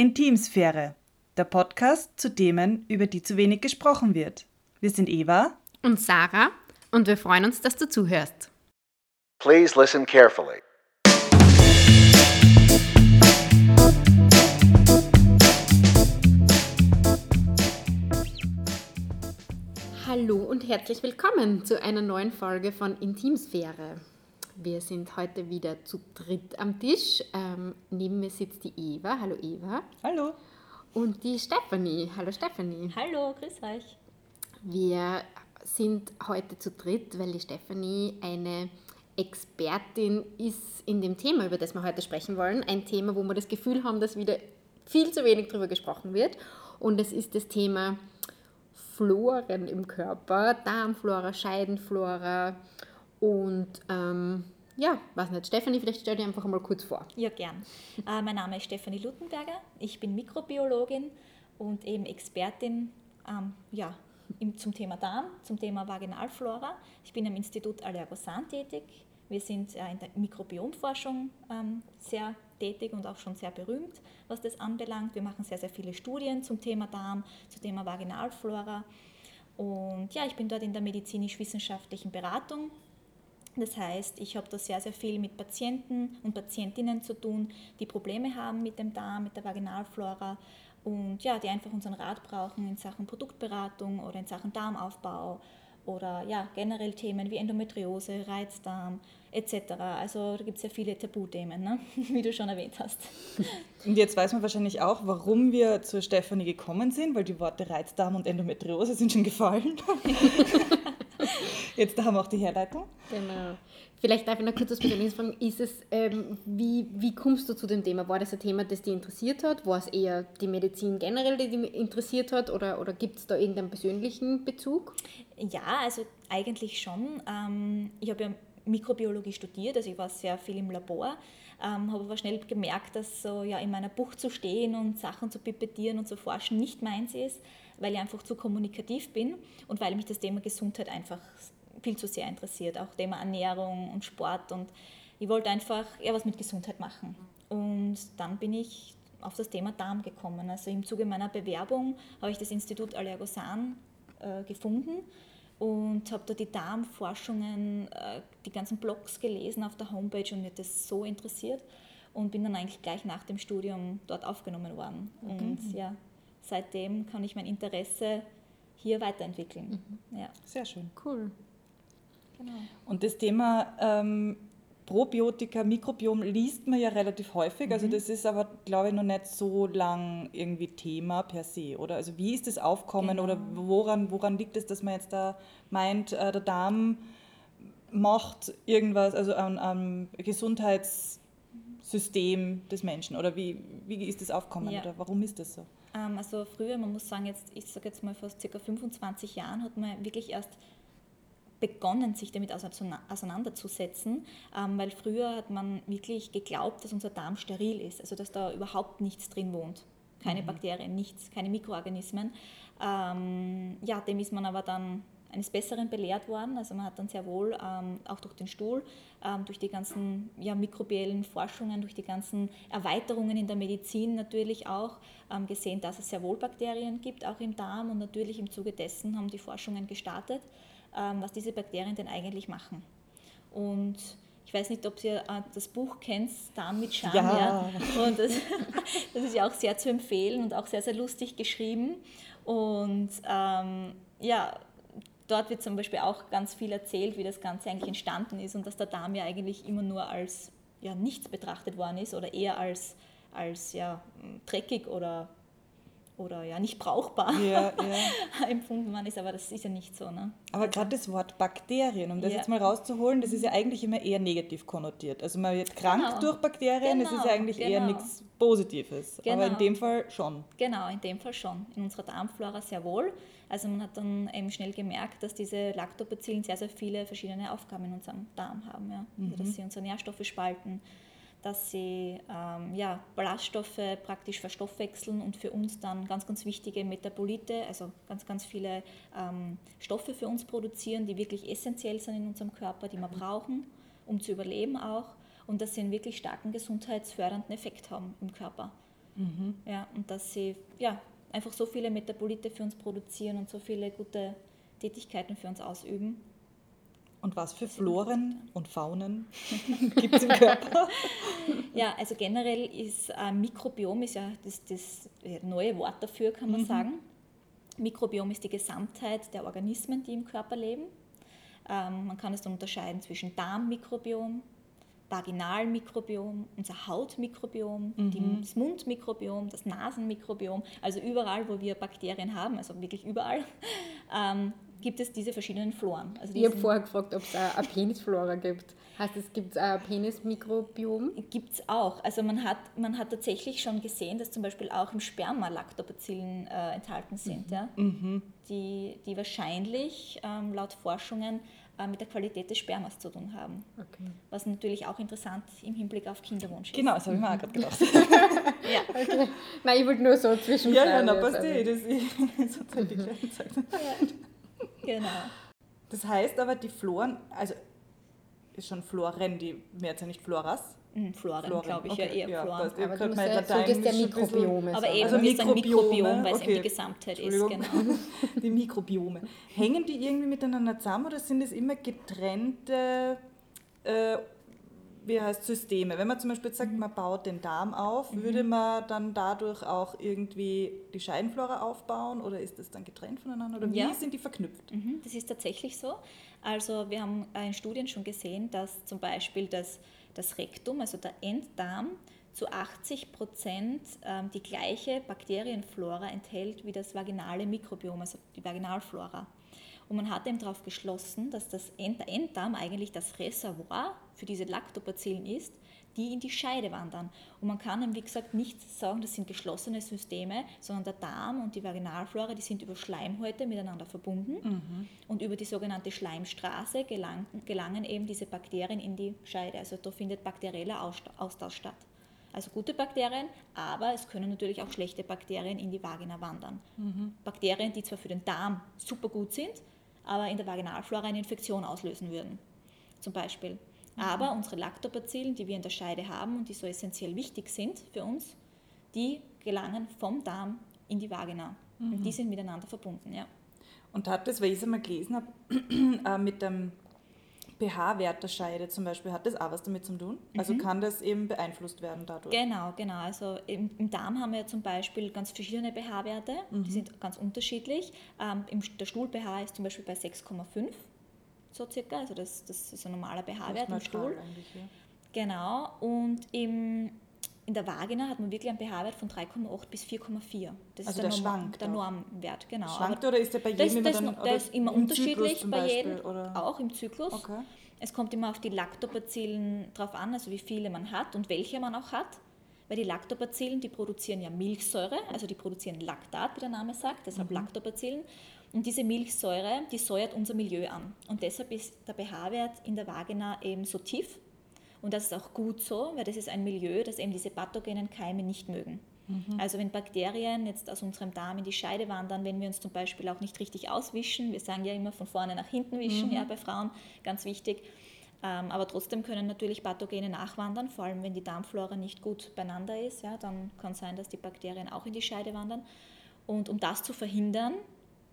Intimsphäre, der Podcast zu Themen, über die zu wenig gesprochen wird. Wir sind Eva und Sarah und wir freuen uns, dass du zuhörst. Please listen carefully. Hallo und herzlich willkommen zu einer neuen Folge von Intimsphäre. Wir sind heute wieder zu dritt am Tisch. Ähm, neben mir sitzt die Eva. Hallo Eva. Hallo. Und die Stephanie. Hallo Stephanie. Hallo, grüß euch. Wir sind heute zu dritt, weil die Stephanie eine Expertin ist in dem Thema, über das wir heute sprechen wollen. Ein Thema, wo wir das Gefühl haben, dass wieder viel zu wenig darüber gesprochen wird. Und es ist das Thema Floren im Körper, Darmflora, Scheidenflora und ähm, ja, weiß nicht, Stefanie, vielleicht stell dir einfach mal kurz vor. Ja, gern. Äh, mein Name ist Stefanie Luttenberger, ich bin Mikrobiologin und eben Expertin ähm, ja, im, zum Thema Darm, zum Thema Vaginalflora. Ich bin am Institut Allergosan tätig. Wir sind äh, in der Mikrobiomforschung ähm, sehr tätig und auch schon sehr berühmt, was das anbelangt. Wir machen sehr, sehr viele Studien zum Thema Darm, zum Thema Vaginalflora. Und ja, ich bin dort in der medizinisch-wissenschaftlichen Beratung das heißt, ich habe da sehr, sehr viel mit Patienten und Patientinnen zu tun, die Probleme haben mit dem Darm, mit der Vaginalflora und ja, die einfach unseren Rat brauchen in Sachen Produktberatung oder in Sachen Darmaufbau oder ja, generell Themen wie Endometriose, Reizdarm etc. Also da gibt es ja viele Tabuthemen, ne? wie du schon erwähnt hast. Und jetzt weiß man wahrscheinlich auch, warum wir zur Stefanie gekommen sind, weil die Worte Reizdarm und Endometriose sind schon gefallen. Jetzt haben wir auch die Herleitung. Genau. Vielleicht darf ich noch kurz was Persönliches fragen. Ist es, ähm, wie, wie kommst du zu dem Thema? War das ein Thema, das dich interessiert hat? War es eher die Medizin generell, die dich interessiert hat? Oder, oder gibt es da irgendeinen persönlichen Bezug? Ja, also eigentlich schon. Ähm, ich habe ja Mikrobiologie studiert, also ich war sehr viel im Labor, ähm, habe aber schnell gemerkt, dass so ja in meiner Bucht zu stehen und Sachen zu pipettieren und zu forschen nicht meins ist, weil ich einfach zu kommunikativ bin und weil mich das Thema Gesundheit einfach viel zu sehr interessiert, auch Thema Ernährung und Sport und ich wollte einfach eher was mit Gesundheit machen. Und dann bin ich auf das Thema Darm gekommen. Also im Zuge meiner Bewerbung habe ich das Institut Allergosan äh, gefunden und habe da die Darmforschungen, äh, die ganzen Blogs gelesen auf der Homepage und mir das so interessiert und bin dann eigentlich gleich nach dem Studium dort aufgenommen worden. Mhm. Und ja, seitdem kann ich mein Interesse hier weiterentwickeln. Mhm. Ja. Sehr schön. Cool. Genau. Und das Thema ähm, Probiotika, Mikrobiom liest man ja relativ häufig. Also mhm. Also das ist aber, glaube ich, noch nicht so lang irgendwie Thema per se, oder? Also wie ist das Aufkommen genau. oder woran, woran liegt es, dass man jetzt da meint, äh, der Darm macht irgendwas, also am, am Gesundheitssystem des Menschen? Oder wie, wie ist das Aufkommen ja. oder warum ist das so? Ähm, also früher, man muss sagen, jetzt, ich sage jetzt mal vor ca. 25 Jahren hat man wirklich erst begonnen, sich damit auseinanderzusetzen, ähm, weil früher hat man wirklich geglaubt, dass unser Darm steril ist, also dass da überhaupt nichts drin wohnt. Keine mhm. Bakterien, nichts, keine Mikroorganismen. Ähm, ja, dem ist man aber dann eines Besseren belehrt worden. Also man hat dann sehr wohl ähm, auch durch den Stuhl, ähm, durch die ganzen ja, mikrobiellen Forschungen, durch die ganzen Erweiterungen in der Medizin natürlich auch ähm, gesehen, dass es sehr wohl Bakterien gibt, auch im Darm. Und natürlich im Zuge dessen haben die Forschungen gestartet. Ähm, was diese Bakterien denn eigentlich machen. Und ich weiß nicht, ob ihr äh, das Buch kennt, Darm mit Charme. Ja. ja. Und das, das, ist ja auch sehr zu empfehlen und auch sehr, sehr lustig geschrieben. Und ähm, ja, dort wird zum Beispiel auch ganz viel erzählt, wie das Ganze eigentlich entstanden ist und dass der Darm ja eigentlich immer nur als ja, nichts betrachtet worden ist oder eher als, als ja, dreckig oder oder ja nicht brauchbar ja, ja. empfunden worden ist, aber das ist ja nicht so. Ne? Aber also, gerade das Wort Bakterien, um das jetzt mal rauszuholen, das ist ja eigentlich immer eher negativ konnotiert. Also man wird krank genau. durch Bakterien, genau. das ist ja eigentlich genau. eher nichts Positives. Aber in genau. dem Fall schon. Genau, in dem Fall schon. In unserer Darmflora sehr wohl. Also man hat dann eben schnell gemerkt, dass diese Lactobacillen sehr, sehr viele verschiedene Aufgaben in unserem Darm haben. Ja? Also, dass mhm. sie unsere Nährstoffe spalten, dass sie ähm, ja, Ballaststoffe praktisch verstoffwechseln und für uns dann ganz, ganz wichtige Metabolite, also ganz, ganz viele ähm, Stoffe für uns produzieren, die wirklich essentiell sind in unserem Körper, die wir brauchen, um zu überleben auch und dass sie einen wirklich starken gesundheitsfördernden Effekt haben im Körper. Ja, und dass sie ja, einfach so viele Metabolite für uns produzieren und so viele gute Tätigkeiten für uns ausüben. Und was für Floren und Faunen gibt es im Körper? Ja, also generell ist äh, Mikrobiom ist ja das, das neue Wort dafür, kann man sagen. Mikrobiom ist die Gesamtheit der Organismen, die im Körper leben. Ähm, man kann es dann unterscheiden zwischen Darmmikrobiom, Vaginalmikrobiom, unser Hautmikrobiom, die- das Mundmikrobiom, das Nasenmikrobiom, also überall, wo wir Bakterien haben, also wirklich überall, ähm, gibt es diese verschiedenen Floren. Also Ich habe vorher gefragt, ob es eine Penisflora gibt. Heißt es, gibt es ein Penismikrobiom? Gibt es auch. Also man hat, man hat tatsächlich schon gesehen, dass zum Beispiel auch im Sperma Lactobacillen äh, enthalten sind, ja? die, die wahrscheinlich ähm, laut Forschungen mit der Qualität des Spermas zu tun haben. Okay. Was natürlich auch interessant im Hinblick auf Kinderwunsch ist. genau, das habe ich mir auch gerade gedacht. Ja. Nein, ich wollte nur so zwischen. ja, ja, na, passt eh. Das ist so Zeit die gleiche Zeit. Genau. Das heißt aber, die Floren, also ist schon Floren, die Mehrzahl nicht Floras. Hm, Floren, Floren, glaube ich, okay, ja eher Floren. passt. Ihr Aber du musst ja, Latein solltest ja ist schon ein bisschen- Mikrobiome Aber eben, Also Mikrobiome, Mikrobiom, weil es eben okay. die Gesamtheit ist. Genau. Die Mikrobiome. Hängen die irgendwie miteinander zusammen oder sind es immer getrennte äh, wie heißt Systeme? Wenn man zum Beispiel sagt, man baut den Darm auf, würde man dann dadurch auch irgendwie die Scheidenflora aufbauen oder ist das dann getrennt voneinander? Oder wie Ja. sind die verknüpft? Mhm, Das ist tatsächlich so. Also wir haben äh, in Studien schon gesehen, dass zum Beispiel das, das Rektum, also der Enddarm, zu 80 Prozent ähm, die gleiche Bakterienflora enthält wie das vaginale Mikrobiom, also die Vaginalflora. Und man hat eben darauf geschlossen, dass das Enddarm eigentlich das Reservoir für diese Lactobacillen ist, die in die Scheide wandern. Und man kann eben, wie gesagt, nicht sagen, das sind geschlossene Systeme, sondern der Darm und die Vaginalflora, die sind über Schleimhäute miteinander verbunden. Und über die sogenannte Schleimstraße gelangen, gelangen eben diese Bakterien in die Scheide. Also da findet bakterieller Austausch statt. Also gute Bakterien, aber es können natürlich auch schlechte Bakterien in die Vagina wandern. Bakterien, die zwar für den Darm super gut sind, aber in der Vaginalflora eine Infektion auslösen würden, zum Beispiel. Aber unsere Lactobacillen, die wir in der Scheide haben und die so essentiell wichtig sind für uns, die gelangen vom Darm in die Vagina. Und die sind miteinander verbunden, ja. Und hat das, weil ich es einmal gelesen habe, äh, mit dem pH-Wert der Scheide zum Beispiel, hat das auch was damit zu tun? Also kann das eben beeinflusst werden dadurch? Genau, genau. Also im, im Darm haben wir zum Beispiel ganz verschiedene pH-Werte, die sind ganz unterschiedlich. Ähm, im, der Stuhl-pH ist zum Beispiel bei 6,5, so circa, also das, das ist ein normaler pH-Wert im Stuhl. ja. Genau, und im, in der Vagina hat man wirklich einen pH-Wert von 3,8 bis 4,4. Das Also ist der, der Norm- der. Normwert, genau. Schwankt Aber oder ist der bei jedem das, immer dann der ist immer im unterschiedlich bei Beispiel, jedem, oder? auch im Zyklus. Okay. Es kommt immer auf die Lactobacillen drauf an, also wie viele man hat und welche man auch hat. Weil die Lactobacillen, die produzieren ja Milchsäure, also die produzieren Laktat, wie der Name sagt, deshalb Lactobacillen. Und diese Milchsäure, die säuert unser Milieu an. Und deshalb ist der pH-Wert in der Vagina eben so tief. Und das ist auch gut so, weil das ist ein Milieu, das eben diese pathogenen Keime nicht mögen. Also wenn Bakterien jetzt aus unserem Darm in die Scheide wandern, wenn wir uns zum Beispiel auch nicht richtig auswischen, wir sagen ja immer von vorne nach hinten wischen, ja, bei Frauen, ganz wichtig. Ähm, aber trotzdem können natürlich Pathogene nachwandern, vor allem wenn die Darmflora nicht gut beieinander ist, ja, dann kann sein, dass die Bakterien auch in die Scheide wandern. Und um das zu verhindern,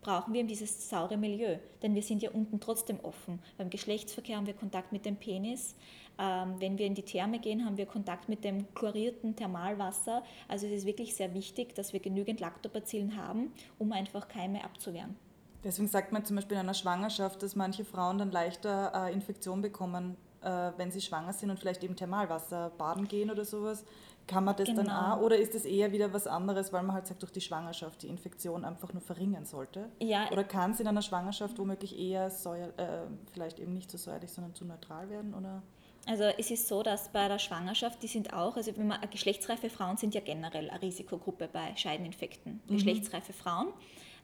brauchen wir eben dieses saure Milieu, denn wir sind ja unten trotzdem offen. Beim Geschlechtsverkehr haben wir Kontakt mit dem Penis. Ähm, wenn wir in die Therme gehen, haben wir Kontakt mit dem chlorierten Thermalwasser. Also es ist wirklich sehr wichtig, dass wir genügend Lactobacillen haben, um einfach Keime abzuwehren. Deswegen sagt man zum Beispiel in einer Schwangerschaft, dass manche Frauen dann leichter äh, Infektion bekommen, äh, wenn sie schwanger sind und vielleicht eben Thermalwasser baden gehen oder sowas. Kann man das dann Genau. auch? Oder ist das eher wieder was anderes, weil man halt sagt, durch die Schwangerschaft die Infektion einfach nur verringern sollte? Ja, Oder kann es in einer Schwangerschaft womöglich eher säuer, äh, vielleicht eben nicht so säuerlich, sondern zu neutral werden? Oder? Also es ist so, dass bei der Schwangerschaft, die sind auch, also wenn man, geschlechtsreife Frauen sind ja generell eine Risikogruppe bei Scheideninfekten. Geschlechtsreife Frauen.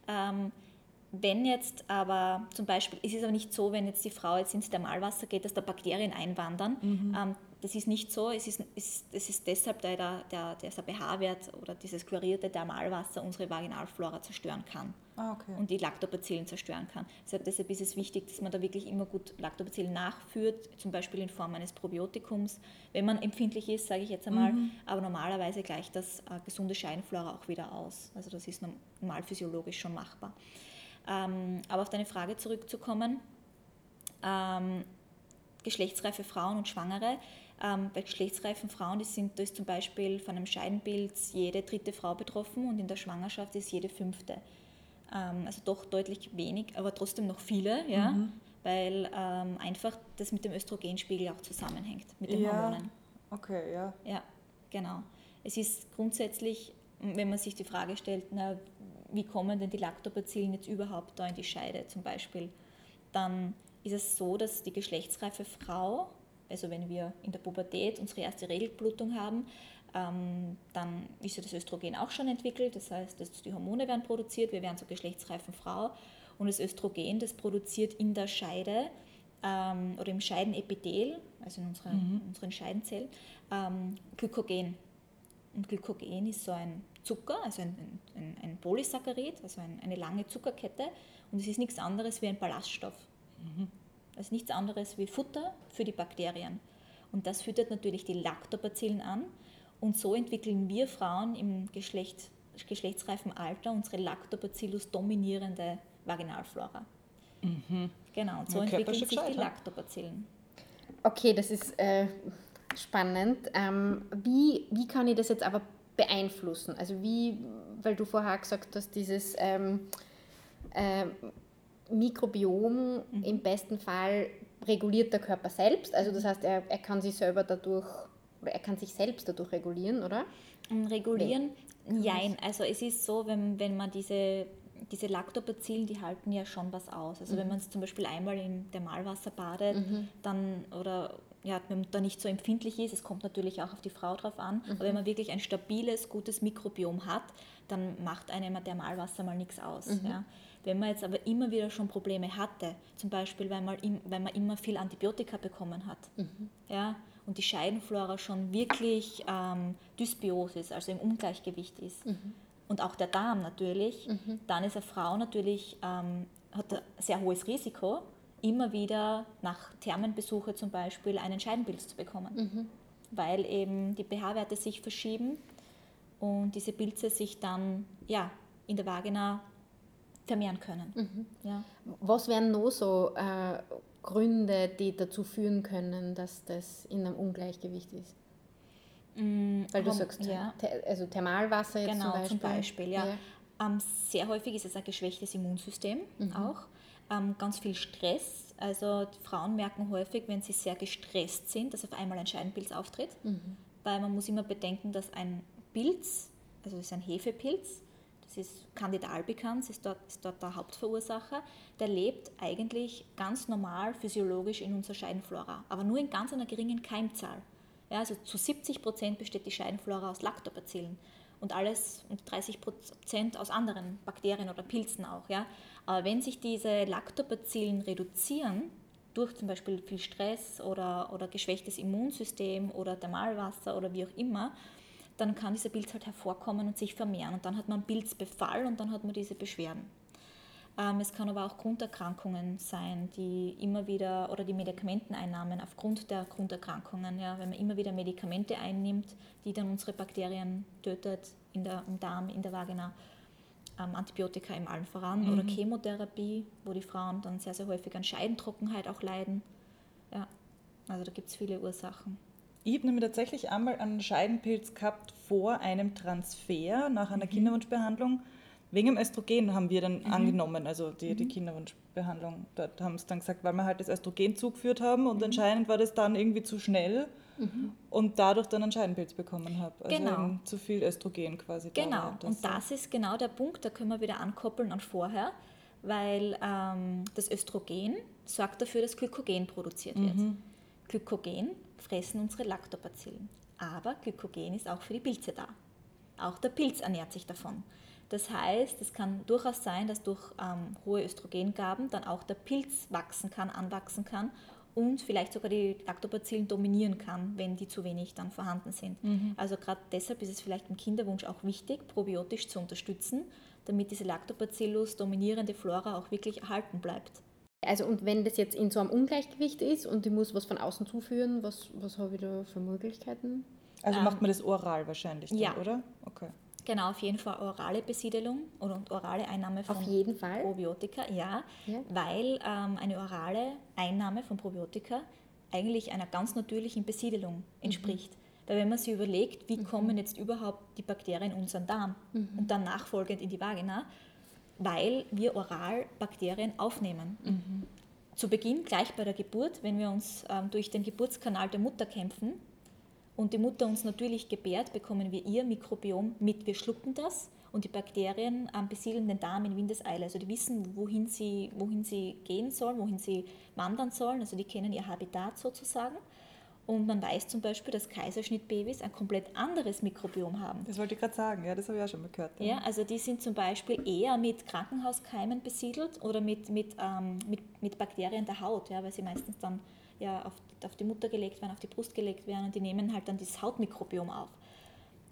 Ähm, wenn jetzt aber zum Beispiel, es ist aber nicht so, wenn jetzt die Frau jetzt ins Thermalwasser geht, dass da Bakterien einwandern. Ähm, das ist nicht so. Es ist, ist, es ist deshalb, da der, der, der pH-Wert oder dieses chlorierte Thermalwasser unsere Vaginalflora zerstören kann. Ah, okay. Und die Lactobacillen zerstören kann. Deshalb, deshalb ist es wichtig, dass man da wirklich immer gut Lactobacillen nachführt, zum Beispiel in Form eines Probiotikums, wenn man empfindlich ist, sage ich jetzt einmal. Mhm. Aber normalerweise gleicht das äh, gesunde Scheidenflora auch wieder aus. Also das ist normal physiologisch schon machbar. Ähm, aber auf deine Frage zurückzukommen, ähm, geschlechtsreife Frauen und Schwangere. Ähm, bei geschlechtsreifen Frauen die sind, da ist zum Beispiel von einem Scheidenpilz jede dritte Frau betroffen und in der Schwangerschaft ist jede fünfte. Ähm, also doch deutlich wenig, aber trotzdem noch viele, ja, Mhm. weil ähm, einfach das mit dem Östrogenspiegel auch zusammenhängt, mit den Ja. Hormonen. Okay, ja. Ja, genau. Es ist grundsätzlich, wenn man sich die Frage stellt, na, wie kommen denn die Lactobacillen jetzt überhaupt da in die Scheide zum Beispiel, dann ist es so, dass die geschlechtsreife Frau, also wenn wir in der Pubertät unsere erste Regelblutung haben, ähm, dann ist ja das Östrogen auch schon entwickelt, das heißt, dass die Hormone werden produziert, wir werden zur geschlechtsreifen Frau. Und das Östrogen, das produziert in der Scheide ähm, oder im Scheidenepithel, also in unserer, unseren Scheidenzellen, ähm, Glykogen. Und Glykogen ist so ein Zucker, also ein, ein, ein Polysaccharid, also ein, eine lange Zuckerkette und es ist nichts anderes wie ein Ballaststoff. Das ist nichts anderes wie Futter für die Bakterien. Und das füttert natürlich die Lactobacillen an. Und so entwickeln wir Frauen im Geschlecht, geschlechtsreifen Alter unsere Lactobacillus dominierende Vaginalflora. Genau, und so entwickeln sich die ne? Lactobacillen. Okay, das ist äh, spannend. Ähm, wie, wie kann ich das jetzt aber beeinflussen? Also wie, weil du vorher gesagt hast, dieses ähm, ähm, Mikrobiom im besten Fall reguliert der Körper selbst. Also das heißt, er, er kann sich selber dadurch, oder er kann sich selbst dadurch regulieren, oder? Regulieren? Nein, also es ist so, wenn, wenn man diese, diese Lactobacillen, die halten ja schon was aus. Also wenn man es zum Beispiel einmal in Thermalwasser badet, dann oder ja, wenn man da nicht so empfindlich ist, es kommt natürlich auch auf die Frau drauf an, aber wenn man wirklich ein stabiles, gutes Mikrobiom hat, dann macht einem ein Thermalwasser mal nichts aus. Ja. Wenn man jetzt aber immer wieder schon Probleme hatte, zum Beispiel weil man, weil man immer viel Antibiotika bekommen hat, ja, und die Scheidenflora schon wirklich ähm, dysbios ist, also im Ungleichgewicht ist, und auch der Darm natürlich, dann ist eine Frau natürlich, ähm, hat ein sehr hohes Risiko, immer wieder nach Thermenbesuche zum Beispiel einen Scheidenpilz zu bekommen, weil eben die pH-Werte sich verschieben und diese Pilze sich dann ja, in der Vagina vermehren können. Ja. Was wären noch so äh, Gründe, die dazu führen können, dass das in einem Ungleichgewicht ist? Weil du Horm- sagst, ja. also Thermalwasser jetzt Genau, zum Beispiel. zum Beispiel, ja. Ähm, sehr häufig ist es ein geschwächtes Immunsystem auch. Ähm, ganz viel Stress. Also Frauen merken häufig, wenn sie sehr gestresst sind, dass auf einmal ein Scheidenpilz auftritt. Weil man muss immer bedenken, dass ein Pilz, also das ist ein Hefepilz, das ist Candida albicans, ist dort, ist dort der Hauptverursacher, der lebt eigentlich ganz normal physiologisch in unserer Scheidenflora, aber nur in ganz einer geringen Keimzahl. Ja, also zu 70 Prozent besteht die Scheidenflora aus Lactobacillen und alles und 30 Prozent aus anderen Bakterien oder Pilzen auch. Ja. Aber wenn sich diese Lactobacillen reduzieren, durch zum Beispiel viel Stress oder, oder geschwächtes Immunsystem oder Thermalwasser oder wie auch immer, dann kann dieser Pilz halt hervorkommen und sich vermehren. Und dann hat man Pilzbefall und dann hat man diese Beschwerden. Ähm, es kann aber auch Grunderkrankungen sein, die immer wieder, oder die Medikamenteneinnahmen aufgrund der Grunderkrankungen, ja, wenn man immer wieder Medikamente einnimmt, die dann unsere Bakterien tötet, in der, im Darm, in der Vagina, ähm, Antibiotika im allen voran, oder Chemotherapie, wo die Frauen dann sehr, sehr häufig an Scheidentrockenheit auch leiden. Ja, also da gibt es viele Ursachen. Ich habe nämlich tatsächlich einmal einen Scheidenpilz gehabt vor einem Transfer nach einer Kinderwunschbehandlung. Wegen dem Östrogen haben wir dann angenommen, also die, die Kinderwunschbehandlung. Dort haben sie dann gesagt, weil wir halt das Östrogen zugeführt haben und anscheinend war das dann irgendwie zu schnell und dadurch dann einen Scheidenpilz bekommen habe. Also Genau. zu viel Östrogen quasi. da Genau, war. und das ist genau der Punkt, da können wir wieder ankoppeln an vorher, weil ähm, das Östrogen sorgt dafür, dass Glykogen produziert wird. Glykogen fressen unsere Lactobacillen, aber Glykogen ist auch für die Pilze da. Auch der Pilz ernährt sich davon. Das heißt, es kann durchaus sein, dass durch ähm, hohe Östrogengaben dann auch der Pilz wachsen kann, anwachsen kann und vielleicht sogar die Lactobacillen dominieren kann, wenn die zu wenig dann vorhanden sind. Also gerade deshalb ist es vielleicht im Kinderwunsch auch wichtig, probiotisch zu unterstützen, damit diese Lactobacillus dominierende Flora auch wirklich erhalten bleibt. Also und wenn das jetzt in so einem Ungleichgewicht ist und ich muss was von außen zuführen, was, was habe ich da für Möglichkeiten? Also macht man das oral wahrscheinlich, dann, ja. oder? Okay. Genau, auf jeden Fall orale Besiedelung und orale Einnahme von Auf jeden Fall? Probiotika, ja, Ja. weil ähm, eine orale Einnahme von Probiotika eigentlich einer ganz natürlichen Besiedelung entspricht. Weil wenn man sich überlegt, wie kommen jetzt überhaupt die Bakterien in unseren Darm und dann nachfolgend in die Vagina, weil wir oral Bakterien aufnehmen. Zu Beginn, gleich bei der Geburt, wenn wir uns ähm, durch den Geburtskanal der Mutter kämpfen, und die Mutter uns natürlich gebärt, bekommen wir ihr Mikrobiom mit. Wir schlucken das und die Bakterien besiedeln den Darm in Windeseile. Also die wissen, wohin sie, wohin sie gehen sollen, wohin sie wandern sollen. Also die kennen ihr Habitat sozusagen. Und man weiß zum Beispiel, dass Kaiserschnittbabys ein komplett anderes Mikrobiom haben. Das wollte ich gerade sagen, ja, das habe ich auch schon mal gehört. Ja, also die sind zum Beispiel eher mit Krankenhauskeimen besiedelt oder mit, mit, ähm, mit, mit Bakterien der Haut, ja, weil sie meistens dann ja, auf, auf die Mutter gelegt werden, auf die Brust gelegt werden und die nehmen halt dann dieses Hautmikrobiom auf.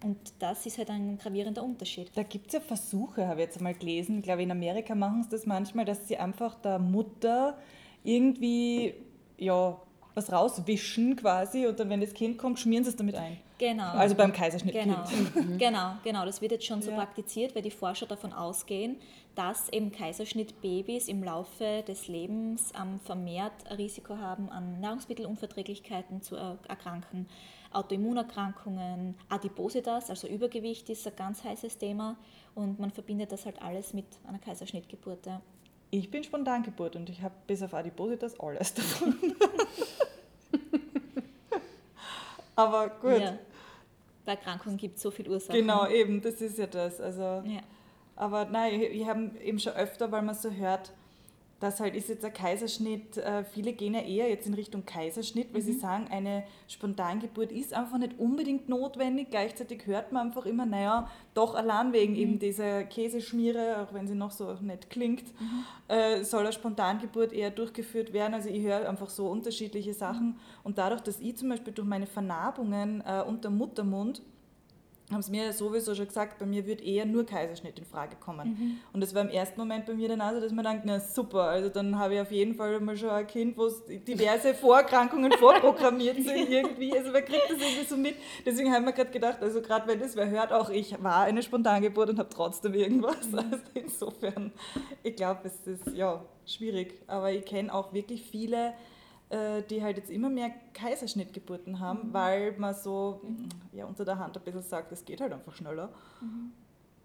Und das ist halt ein gravierender Unterschied. Da gibt es ja Versuche, habe ich jetzt mal gelesen. Ich glaube, in Amerika machen sie das manchmal, dass sie einfach der Mutter irgendwie ja, was rauswischen quasi und dann, wenn das Kind kommt, schmieren sie es damit ein. Genau. Also beim Kaiserschnitt. Genau, genau, genau. Das wird jetzt schon so Ja. praktiziert, weil die Forscher davon ausgehen, dass eben Kaiserschnittbabys im Laufe des Lebens ähm, vermehrt Risiko haben, an Nahrungsmittelunverträglichkeiten zu er erkranken, Autoimmunerkrankungen, Adipositas, also Übergewicht ist ein ganz heißes Thema und man verbindet das halt alles mit einer Kaiserschnittgeburt. Ja. Ich bin Spontangeburt und ich habe bis auf Adipositas alles davon. Aber gut, Ja. Bei Erkrankungen gibt es so viele Ursachen. genau, eben, das ist ja das. Also, Ja. Aber nein, ich, ich habe eben schon öfter, weil man so hört, dass halt ist jetzt ein Kaiserschnitt, äh, viele gehen ja eher jetzt in Richtung Kaiserschnitt, weil sie sagen, eine Spontangeburt ist einfach nicht unbedingt notwendig. Gleichzeitig hört man einfach immer, naja, doch allein wegen eben dieser Käseschmiere, auch wenn sie noch so nett klingt, äh, soll eine Spontangeburt eher durchgeführt werden. Also ich höre einfach so unterschiedliche Sachen. Und dadurch, dass ich zum Beispiel durch meine Vernarbungen äh, unter Muttermund haben sie mir sowieso schon gesagt, bei mir wird eher nur Kaiserschnitt in Frage kommen. Und das war im ersten Moment bei mir dann auch so, dass man denkt, na super, also dann habe ich auf jeden Fall mal schon ein Kind, wo es diverse Vorerkrankungen vorprogrammiert sind irgendwie. Also man kriegt das irgendwie so mit. Deswegen haben wir gerade gedacht, also gerade wenn das wer hört, auch ich war eine Spontangeburt und habe trotzdem irgendwas. Also insofern, ich glaube, es ist ja schwierig. Aber ich kenne auch wirklich viele, die halt jetzt immer mehr Kaiserschnittgeburten haben, weil man so ja, unter der Hand ein bisschen sagt, es geht halt einfach schneller.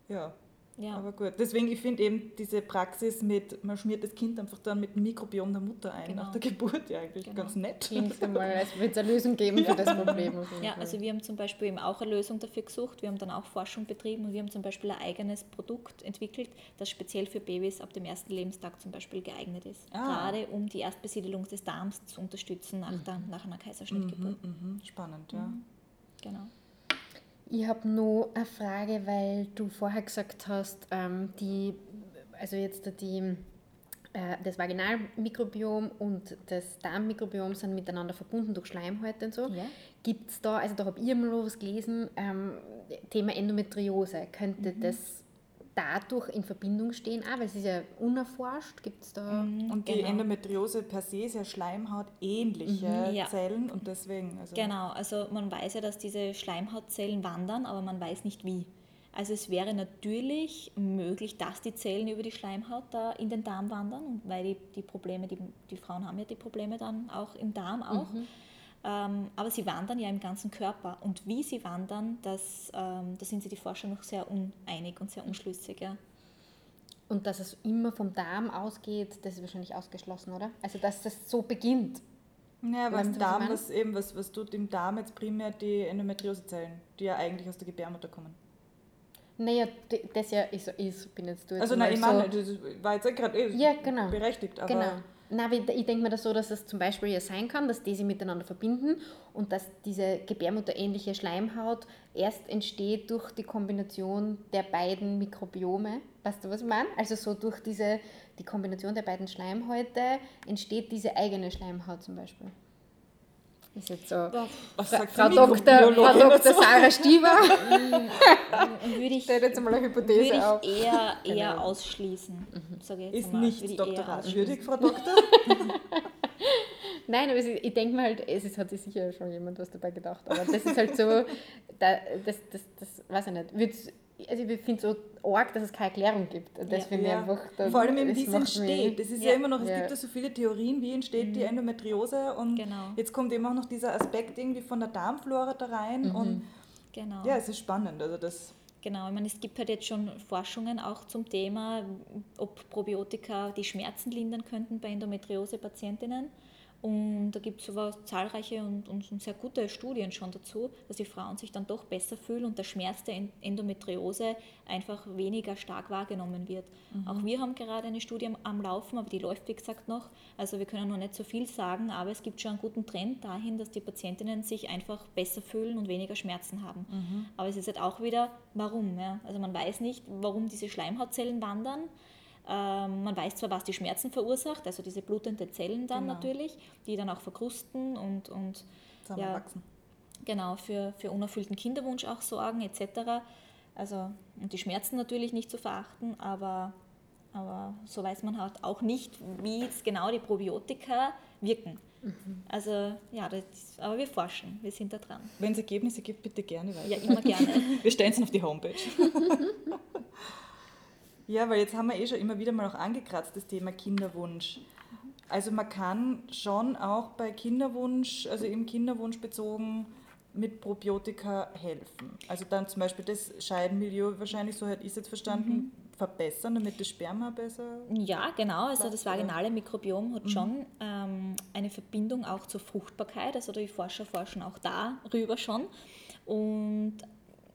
Ja, Ja. aber gut. Deswegen, ich finde eben diese Praxis mit, man schmiert das Kind einfach dann mit dem Mikrobiom der Mutter ein Genau. nach der Geburt, ja eigentlich Genau. ganz nett. Klingt einmal, als würde es eine Lösung geben für das Problem. Auf jeden Ja, Fall. also wir haben zum Beispiel eben auch eine Lösung dafür gesucht. Wir haben dann auch Forschung betrieben und wir haben zum Beispiel ein eigenes Produkt entwickelt, das speziell für Babys ab dem ersten Lebenstag zum Beispiel geeignet ist. Ah. Gerade um die Erstbesiedelung des Darms zu unterstützen nach, der, nach einer Kaiserschnittgeburt. Mhm, spannend, ja. Genau. Ich habe noch eine Frage, weil du vorher gesagt hast, ähm, die, also jetzt die, äh, das Vaginalmikrobiom und das Darmmikrobiom sind miteinander verbunden durch Schleimhäute und so. Ja. Gibt es da, also da habe ich mal was gelesen, ähm, Thema Endometriose, könnte Mhm. das dadurch in Verbindung stehen, auch, weil es ist ja unerforscht, gibt es da... Und die Genau. Endometriose per se ist ja Schleimhaut-ähnliche Mhm, ja. Zellen und deswegen. Also Genau, also man weiß ja, dass diese Schleimhautzellen wandern, aber man weiß nicht wie. Also es wäre natürlich möglich, dass die Zellen über die Schleimhaut da in den Darm wandern, und weil die, die Probleme, die, die Frauen haben ja die Probleme dann auch im Darm auch. Ähm, aber sie wandern ja im ganzen Körper. Und wie sie wandern, das, ähm, da sind sich die Forscher noch sehr uneinig und sehr unschlüssig. Ja. Und dass es immer vom Darm ausgeht, das ist wahrscheinlich ausgeschlossen, oder? Also dass das so beginnt. Ja, aber Weißt im Darm, was, eben, was, was tut im Darm jetzt primär die Endometriosezellen, die ja eigentlich aus der Gebärmutter kommen? Naja, das ja, ich, so, ich bin jetzt du jetzt Also nein, ich so, meine, das war jetzt gerade eh Ja, genau. berechtigt, aber Genau. Nein, ich denke mir das so, dass es zum Beispiel ja sein kann, dass die sich miteinander verbinden und dass diese gebärmutterähnliche Schleimhaut erst entsteht durch die Kombination der beiden Mikrobiome. Weißt du, was ich meine? Also so durch diese, die Kombination der beiden Schleimhäute entsteht diese eigene Schleimhaut zum Beispiel. Das ist jetzt so. Was Fra sagt Frau Dr. Frau Dr. Sarah Stieber Würde ich, stellt jetzt mal eine würde Hypothese ich auf. eher, eher Genau. ausschließen. Sage ich jetzt Ist mal. Würde ich nicht eher doktoratwürdig, Frau Doktor? Nein, aber ich denke mal halt, es ist, hat sich sicher schon jemand was dabei gedacht. Aber das ist halt so, da, das, das, das weiß ich nicht. Wird's, also ich finde es so arg, dass es keine Erklärung gibt. Und das Ja. Ja. einfach. dann- Vor allem es wie es entsteht. Das ist Ja. ja, immer noch, es Ja. gibt ja so viele Theorien, wie entsteht die Endometriose und Genau. jetzt kommt eben auch noch dieser Aspekt irgendwie von der Darmflora da rein und Genau. ja, es ist spannend. Also das Genau, ich meine, es gibt halt jetzt schon Forschungen auch zum Thema, ob Probiotika die Schmerzen lindern könnten bei Endometriose-Patientinnen. Und da gibt es sogar zahlreiche und, und sehr gute Studien schon dazu, dass die Frauen sich dann doch besser fühlen und der Schmerz der En- Endometriose einfach weniger stark wahrgenommen wird. Auch wir haben gerade eine Studie am, Laufen, aber die läuft wie gesagt noch. Also wir können noch nicht so viel sagen, aber es gibt schon einen guten Trend dahin, dass die Patientinnen sich einfach besser fühlen und weniger Schmerzen haben. Aber es ist halt auch wieder, warum? Ja? Also man weiß nicht, warum diese Schleimhautzellen wandern. Ähm, man weiß zwar, was die Schmerzen verursacht, also diese blutenden Zellen dann Genau. natürlich, die dann auch verkrusten und, und ja, genau für, für unerfüllten Kinderwunsch auch sorgen etc. Also und die Schmerzen natürlich nicht zu verachten, aber, aber so weiß man halt auch nicht, wie jetzt genau die Probiotika wirken. Also ja, das aber wir forschen, wir sind da dran. Wenn es Ergebnisse gibt, bitte gerne weiter. Ja, immer gerne. Wir stellen es auf die Homepage. ja, weil jetzt haben wir eh schon immer wieder mal auch angekratzt, das Thema Kinderwunsch. Also man kann schon auch bei Kinderwunsch, also im Kinderwunsch bezogen, mit Probiotika helfen. Also dann zum Beispiel das Scheidenmilieu wahrscheinlich, so hätte ich es jetzt verstanden, verbessern, damit das Sperma besser... Ja, genau. Also das vaginale Mikrobiom hat schon ähm, eine Verbindung auch zur Fruchtbarkeit. Also die Forscher forschen auch darüber schon. Und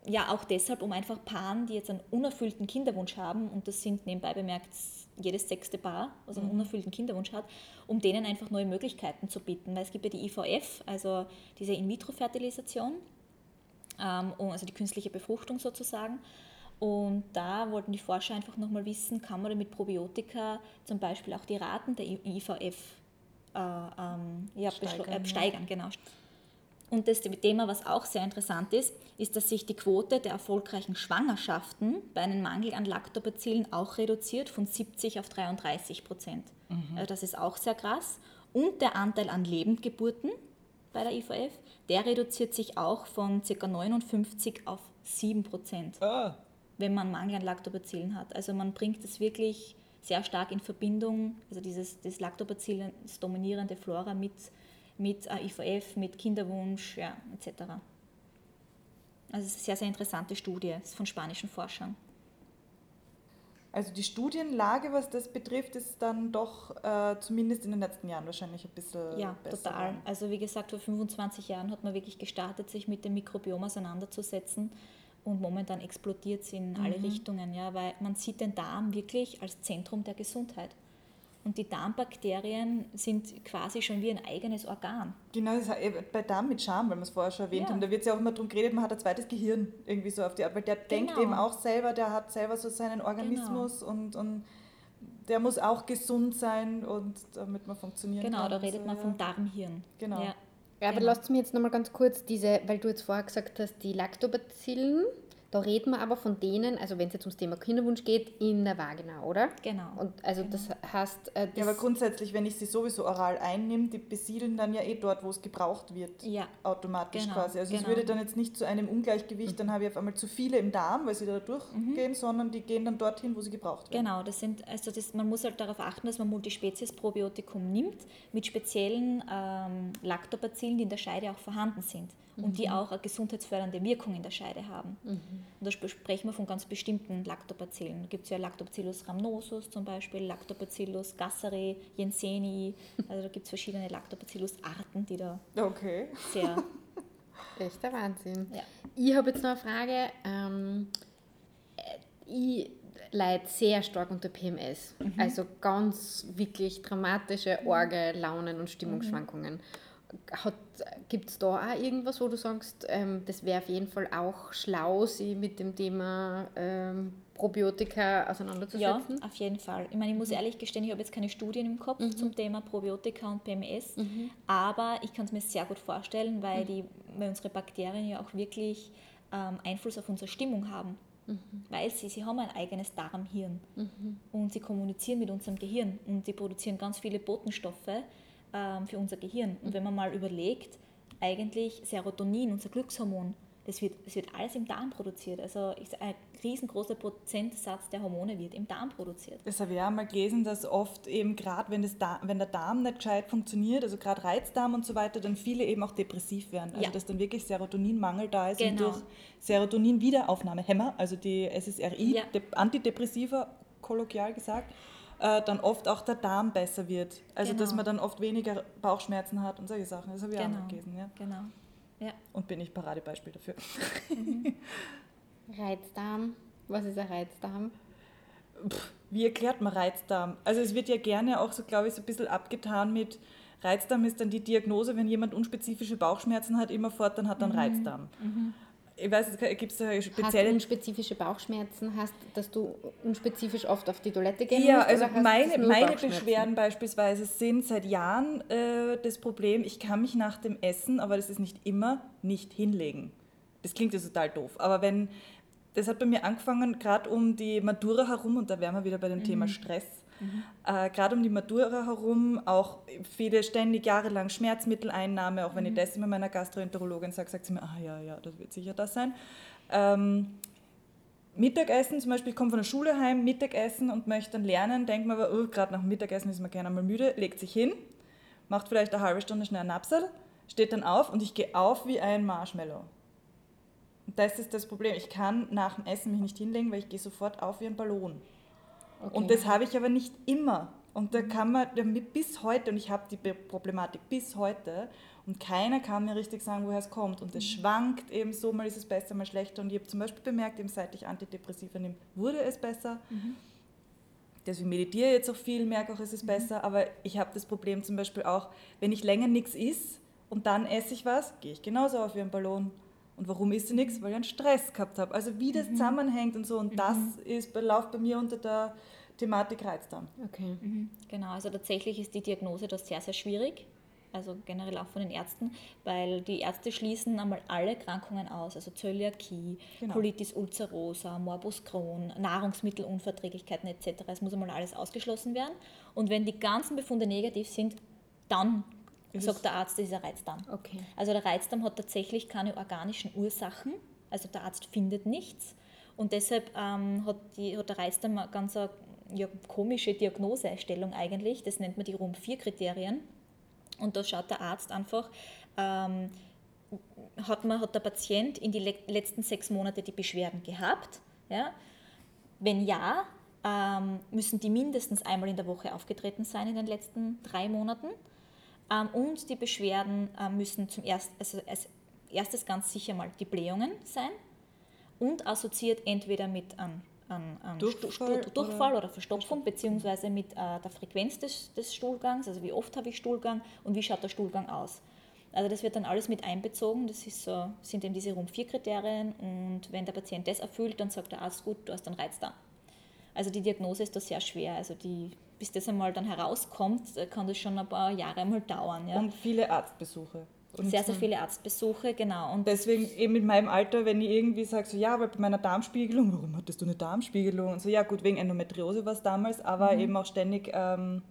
ja, auch deshalb, um einfach Paaren, die jetzt einen unerfüllten Kinderwunsch haben, und das sind nebenbei bemerkt jedes sechste Paar, also einen unerfüllten Kinderwunsch hat, um denen einfach neue Möglichkeiten zu bieten. Weil es gibt ja die IVF, also diese In-vitro-Fertilisation, ähm, also die künstliche Befruchtung sozusagen. Und da wollten die Forscher einfach nochmal wissen, kann man mit Probiotika zum Beispiel auch die Raten der IVF äh, ähm, ja, Steigern, steigern, ja. äh, steigern genau. Und das Thema, was auch sehr interessant ist, ist, dass sich die Quote der erfolgreichen Schwangerschaften bei einem Mangel an Lactobacillen auch reduziert von 70 auf 33 Prozent. Also das ist auch sehr krass. Und der Anteil an Lebendgeburten bei der IVF, der reduziert sich auch von ca. 59 auf 7 Prozent Ah, wenn man Mangel an Lactobacillen hat. Also man bringt es wirklich sehr stark in Verbindung, also dieses das Lactobacillen, das dominierende Flora mit, mit äh, IVF, mit Kinderwunsch, ja, etc. Also es ist eine sehr, sehr interessante Studie, ist von spanischen Forschern. also die Studienlage, was das betrifft, ist dann doch äh, zumindest in den letzten Jahren wahrscheinlich ein bisschen Ja, besser. total. geworden. Also wie gesagt, vor 25 Jahren hat man wirklich gestartet, sich mit dem Mikrobiom auseinanderzusetzen und momentan explodiert es in alle Richtungen, ja, weil man sieht den Darm wirklich als Zentrum der Gesundheit. Und die Darmbakterien sind quasi schon wie ein eigenes Organ. Genau, das ist eben bei Darm mit Charme, weil wir es vorher schon erwähnt Ja. haben. Da wird ja auch immer darum geredet, man hat ein zweites Gehirn irgendwie so auf die Art, weil der denkt Genau. eben auch selber, der hat selber so seinen Organismus und, und der muss auch gesund sein und damit man funktionieren Genau, kann. da redet so, man ja. vom Darmhirn. Genau. Ja. Ja, aber Genau. lasst mir jetzt nochmal ganz kurz diese, weil du jetzt vorher gesagt hast, die Lactobacillen, da reden wir aber von denen, also wenn es jetzt ums Thema Kinderwunsch geht, in der Vagina, oder? Genau. Und also das heißt, äh, das, Ja, aber grundsätzlich, wenn ich sie sowieso oral einnehme, die besiedeln dann ja eh dort, wo es gebraucht wird. Ja. Automatisch Genau, quasi. Also es genau. würde dann jetzt nicht zu einem Ungleichgewicht, dann habe ich auf einmal zu viele im Darm, weil sie da durchgehen, sondern die gehen dann dorthin, wo sie gebraucht werden. Genau, das sind, also das, man muss halt darauf achten, dass man Multispezies-Probiotikum nimmt mit speziellen ähm, Lactobacillen, die in der Scheide auch vorhanden sind und die auch eine gesundheitsfördernde Wirkung in der Scheide haben. Und da sp- sprechen wir von ganz bestimmten Lactobacillen. Da gibt es ja Lactobacillus rhamnosus zum Beispiel, Lactobacillus gasseri, jensenii, also da gibt es verschiedene Lactobacillus-Arten, die da Okay. sehr, echt der Wahnsinn. ja. Ich habe jetzt noch eine Frage. Ähm, äh, ich, leid sehr stark unter PMS. Also ganz wirklich dramatische Orge, Launen und Stimmungsschwankungen. Gibt es da auch irgendwas, wo du sagst, ähm, das wäre auf jeden Fall auch schlau, sich mit dem Thema ähm, Probiotika Ja, auseinanderzusetzen? auf jeden Fall. Ich meine, ich muss ehrlich gestehen, ich habe jetzt keine Studien im Kopf zum Thema Probiotika und PMS, aber ich kann es mir sehr gut vorstellen, weil, die, weil unsere Bakterien ja auch wirklich ähm, Einfluss auf unsere Stimmung haben. Weil sie, sie haben ein eigenes Darmhirn. Und sie kommunizieren mit unserem Gehirn. Und sie produzieren ganz viele Botenstoffe ähm, für unser Gehirn. Und wenn man mal überlegt, eigentlich Serotonin, unser Glückshormon, das wird, das wird alles im Darm produziert. Also ein riesengroßer Prozentsatz der Hormone wird im Darm produziert. Das habe ich auch mal gelesen, dass oft eben gerade, wenn, das Da- wenn der Darm nicht gescheit funktioniert, also gerade Reizdarm und so weiter, dann viele eben auch depressiv werden. Also Ja. dass dann wirklich Serotoninmangel da ist und Genau. durch Serotonin-Wiederaufnahmehämmer, also die SSRI, Ja. Dep- Antidepressiva, kolloquial gesagt, äh, dann oft auch der Darm besser wird. Also dass Genau. man dann oft weniger Bauchschmerzen hat und solche Sachen. Das habe ich auch Genau. mal gelesen. Ja. Genau. Ja. Und bin ich Paradebeispiel dafür. Reizdarm. Was ist ein Reizdarm? Wie erklärt man Reizdarm? Also es wird ja gerne auch so, glaube ich, so ein bisschen abgetan mit Reizdarm ist dann die Diagnose, wenn jemand unspezifische Bauchschmerzen hat, immerfort, dann hat er einen Reizdarm. Ich weiß, gibt es da Hast du spezielle... unspezifische Bauchschmerzen? Hast, dass du unspezifisch oft auf die Toilette gehen Ja, musst? also oder hast meine, meine? Beschwerden beispielsweise sind seit Jahren äh, das Problem, ich kann mich nach dem Essen, aber das ist nicht immer, nicht hinlegen. Das klingt jetzt total doof, aber wenn, das hat bei mir angefangen, gerade um die Matura herum, und da wären wir wieder bei dem Thema Stress, äh, gerade um die Matura herum, auch viele ständig jahrelang Schmerzmitteleinnahme, auch wenn ich das immer meiner Gastroenterologin sage, sagt sie mir, ah ja, ja, das wird sicher das sein. Ähm, Mittagessen, zum Beispiel, ich komme von der Schule heim, Mittagessen und möchte dann lernen, denkt man aber, oh, gerade nach dem Mittagessen ist man gerne mal müde, legt sich hin, macht vielleicht eine halbe Stunde schnell einen Napsal, steht dann auf und ich gehe auf wie ein Marshmallow. Und das ist das Problem. Ich kann nach dem Essen mich nicht hinlegen, weil ich gehe sofort auf wie ein Ballon. Okay. Und das habe ich aber nicht immer. Und da kann man damit bis heute, und ich habe die Problematik bis heute, und keiner kann mir richtig sagen, woher es kommt. Und es schwankt eben so, mal ist es besser, mal schlechter. Und ich habe zum Beispiel bemerkt, eben seit ich Antidepressiva nehme, wurde es besser. Deswegen meditiere ich jetzt auch viel, merke auch, es ist besser. Aber ich habe das Problem zum Beispiel auch, wenn ich länger nichts isst und dann esse ich was, gehe ich genauso auf wie ein Ballon. Und warum isst ich nichts? Weil ich einen Stress gehabt habe. Also wie das zusammenhängt und so. Und das ist, läuft bei mir unter der Thematik Reizdarm. Okay. Genau, also tatsächlich ist die Diagnose da sehr, sehr schwierig. Also generell auch von den Ärzten, weil die Ärzte schließen einmal alle Krankungen aus, also Zöliakie, Genau. Colitis ulcerosa, Morbus Crohn, Nahrungsmittelunverträglichkeiten etc. Es muss einmal alles ausgeschlossen werden. Und wenn die ganzen Befunde negativ sind, dann Ist sagt der Arzt, das ist ein Reizdarm. Okay. Also der Reizdarm hat tatsächlich keine organischen Ursachen, also der Arzt findet nichts und deshalb ähm, hat, die, hat der Reizdarm eine ganz eine, ja, komische Diagnosestellung eigentlich, das nennt man die RUM-4-Kriterien und da schaut der Arzt einfach, ähm, hat, man, hat der Patient in die le letzten sechs Monate die Beschwerden gehabt, ja? wenn ja, ähm, müssen die mindestens einmal in der Woche aufgetreten sein in den letzten drei Monaten. Ähm, und die Beschwerden ähm, müssen zum erst, also als erstes ganz sicher mal die Blähungen sein und assoziiert entweder mit einem, einem, einem Durchfall Stu- Stu- Durchfall oder, Verstopfung, beziehungsweise mit äh, der Frequenz des, des Stuhlgangs, also wie oft habe ich Stuhlgang und wie schaut der Stuhlgang aus. Also das wird dann alles mit einbezogen, das ist so, sind eben diese RUM-4-Kriterien und wenn der Patient das erfüllt, dann sagt der Arzt, gut, du hast einen Reizdarm. Also die Diagnose ist da sehr schwer. Also die, bis das einmal dann herauskommt, äh, kann das schon ein paar Jahre mal dauern. Ja. Und viele Arztbesuche. Und sehr, sehr viele Arztbesuche, genau. Und Deswegen eben in meinem Alter, wenn ich irgendwie sage, so ja, weil bei meiner Darmspiegelung, warum hattest du eine Darmspiegelung? Und so, ja gut, wegen Endometriose war es damals, aber eben auch ständig ähm,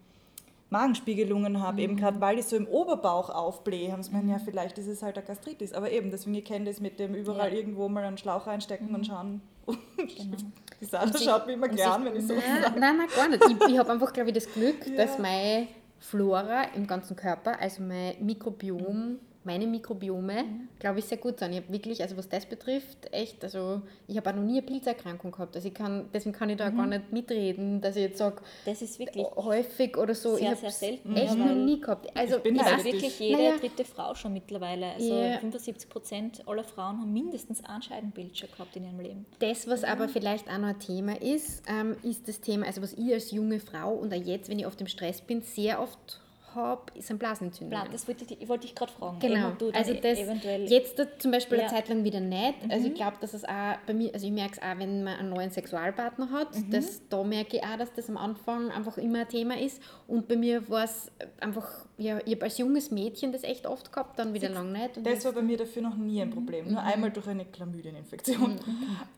Magenspiegelungen habe, eben gerade weil ich so im Oberbauch aufblähe, haben sie gemeint, ja, vielleicht ist es halt eine Gastritis. Aber eben, deswegen, ich kenne das mit dem überall Ja. irgendwo mal einen Schlauch reinstecken und schauen. Genau. Die Sarah schaut mich immer gern, sich- wenn ich so Nein, nein, nein, gar nicht. Ich, ich habe einfach, glaube ich, das Glück, Ja. dass meine Flora im ganzen Körper, also mein Mikrobiom, meine Mikrobiome, Mhm. glaube ich, sehr gut sind. Ich habe wirklich, also was das betrifft, echt, also ich habe auch noch nie eine Pilzerkrankung gehabt. Also ich kann, deswegen kann ich da Mhm. gar nicht mitreden, dass ich jetzt sage, Das ist wirklich häufig oder so. Sehr, ich sehr habe selten, echt noch nie gehabt. Also Ich bin ich neidisch. wirklich jede Naja. dritte Frau schon mittlerweile. Also Ja. 75 Prozent aller Frauen haben mindestens ein Scheidenbild schon gehabt in ihrem Leben. Das, was aber vielleicht auch noch ein Thema ist, ähm, ist das Thema, also was ich als junge Frau und auch jetzt, wenn ich oft im Stress bin, sehr oft habe, sind Blasenentzündungen. Bla, Das wollte ich, wollte ich gerade fragen. Genau, also das eventuell jetzt da zum Beispiel eine Ja. Zeit lang wieder nicht. Also ich glaube, dass es auch bei mir, also ich merke es auch, wenn man einen neuen Sexualpartner hat, das, da merke ich auch, dass das am Anfang einfach immer ein Thema ist. Und bei mir war es einfach, ja, ich habe als junges Mädchen das echt oft gehabt, dann wieder lang nicht. Und Das war bei mir dafür noch nie ein Mhm. Problem. Nur einmal durch eine Chlamydieninfektion.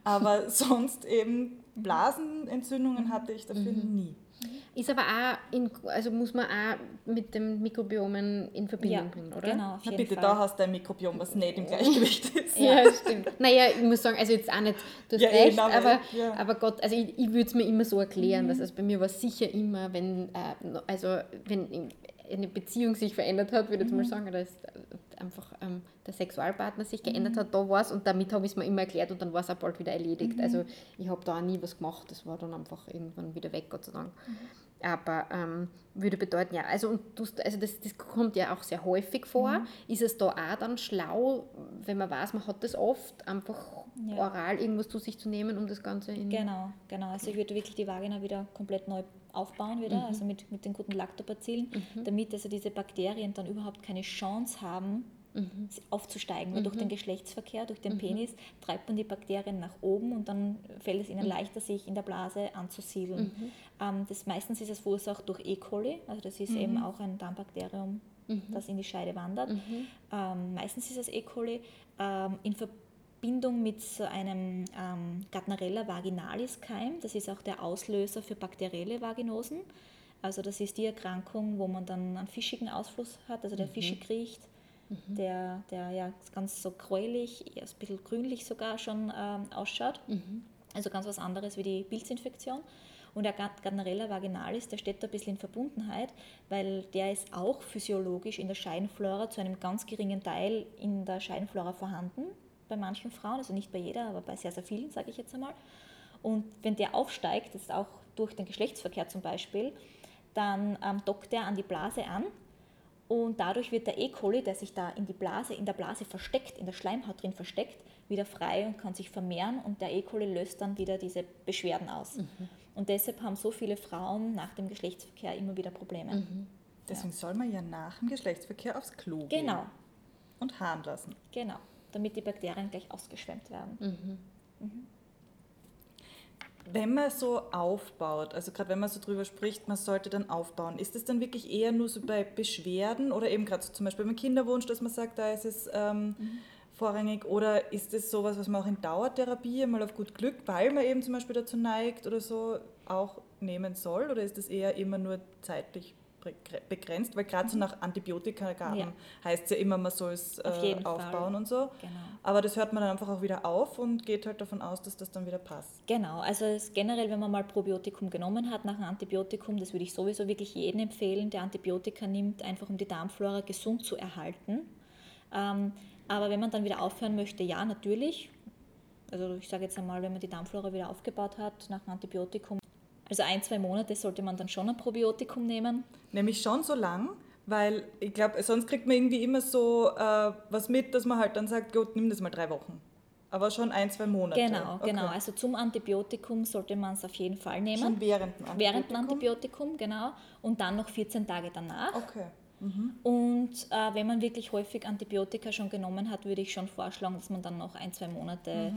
Aber sonst eben Blasenentzündungen hatte ich dafür Mhm. nie. Ist aber auch, in, also muss man auch mit dem Mikrobiomen in Verbindung ja, bringen, oder? Genau, Na bitte, Fall. da hast du ein Mikrobiom, was nicht im Gleichgewicht ist. Ja, stimmt. Naja, ich muss sagen, also jetzt auch nicht, du hast Ja, recht, nein, aber, ja. aber Gott, also ich, ich würde es mir immer so erklären, dass also bei mir war es sicher immer, wenn, äh, also wenn eine Beziehung sich verändert hat, würde ich jetzt mal sagen, oder ist einfach ähm, der Sexualpartner sich geändert hat, da war es und damit habe ich es mir immer erklärt und dann war es auch bald wieder erledigt. Also ich habe da auch nie was gemacht, das war dann einfach irgendwann wieder weg, Gott sei Dank. Aber ähm, würde bedeuten, ja, also, und du, also das, das kommt ja auch sehr häufig vor. Ist es da auch dann schlau, wenn man weiß, man hat das oft, einfach Ja. oral irgendwas zu sich zu nehmen, um das Ganze in... Genau, genau. Also ich würde wirklich die Vagina wieder komplett neu aufbauen wieder, Mhm. also mit, mit den guten Lactobacillen, damit also diese Bakterien dann überhaupt keine Chance haben, Mhm. aufzusteigen. Weil durch den Geschlechtsverkehr, durch den Penis, treibt man die Bakterien nach oben und dann fällt es Mhm. ihnen leichter, sich in der Blase anzusiedeln. Ähm, das, meistens ist es verursacht durch E. coli, also das ist eben Mhm. auch ein Darmbakterium, das in die Scheide wandert. Ähm, meistens ist es E. coli. Ähm, in Verbindung mit so einem ähm, Gardnerella vaginalis Keim, das ist auch der Auslöser für bakterielle Vaginosen. Also das ist die Erkrankung, wo man dann einen fischigen Ausfluss hat, also der fischig riecht, der, der ja ganz so gräulich, ein bisschen grünlich sogar schon ähm, ausschaut. Also ganz was anderes wie die Pilzinfektion. Und der Gard- Gardnerella vaginalis, der steht da ein bisschen in Verbundenheit, weil der ist auch physiologisch in der Scheidenflora zu einem ganz geringen Teil in der Scheidenflora vorhanden, bei manchen Frauen, also nicht bei jeder, aber bei sehr, sehr vielen, sage ich jetzt einmal. Und wenn der aufsteigt, das ist auch durch den Geschlechtsverkehr zum Beispiel, dann ähm, dockt der an die Blase an und dadurch wird der E. coli, der sich da in, die Blase, in der Blase versteckt, in der Schleimhaut drin versteckt, wieder frei und kann sich vermehren und der E. coli löst dann wieder diese Beschwerden aus. Und deshalb haben so viele Frauen nach dem Geschlechtsverkehr immer wieder Probleme. Deswegen soll man ja nach dem Geschlechtsverkehr aufs Klo gehen. Genau, Und harren lassen. genau, damit die Bakterien gleich ausgeschwemmt werden. Wenn man so aufbaut, also gerade wenn man so drüber spricht, man sollte dann aufbauen, ist es dann wirklich eher nur so bei Beschwerden oder eben gerade so zum Beispiel beim Kinderwunsch, dass man sagt, da ist es ähm, vorrangig? Oder ist es sowas, was man auch in Dauertherapie mal auf gut Glück, weil man eben zum Beispiel dazu neigt oder so, auch nehmen soll? Oder ist es eher immer nur zeitlich begrenzt, weil gerade so nach Antibiotikagaben Ja. heißt es ja immer, man soll es äh, Auf jeden Fall. aufbauen und so. Genau. Aber das hört man dann einfach auch wieder auf und geht halt davon aus, dass das dann wieder passt. Genau, also generell, wenn man mal Probiotikum genommen hat nach einem Antibiotikum, das würde ich sowieso wirklich jedem empfehlen, der Antibiotika nimmt, einfach um die Darmflora gesund zu erhalten. Ähm, aber wenn man dann wieder aufhören möchte, ja, natürlich. Also ich sage jetzt einmal, wenn man die Darmflora wieder aufgebaut hat nach einem Antibiotikum, also ein, zwei Monate sollte man dann schon ein Probiotikum nehmen. Nämlich schon so lang, weil ich glaube, sonst kriegt man irgendwie immer so äh, was mit, dass man halt dann sagt, gut, nimm das mal drei Wochen. Aber schon ein, zwei Monate. Genau, Okay. genau. Also zum Antibiotikum sollte man es auf jeden Fall nehmen. Schon während dem Antibiotikum? Während dem Antibiotikum, genau. Und dann noch 14 Tage danach. Okay. Und äh, wenn man wirklich häufig Antibiotika schon genommen hat, würde ich schon vorschlagen, dass man dann noch ein, zwei Monate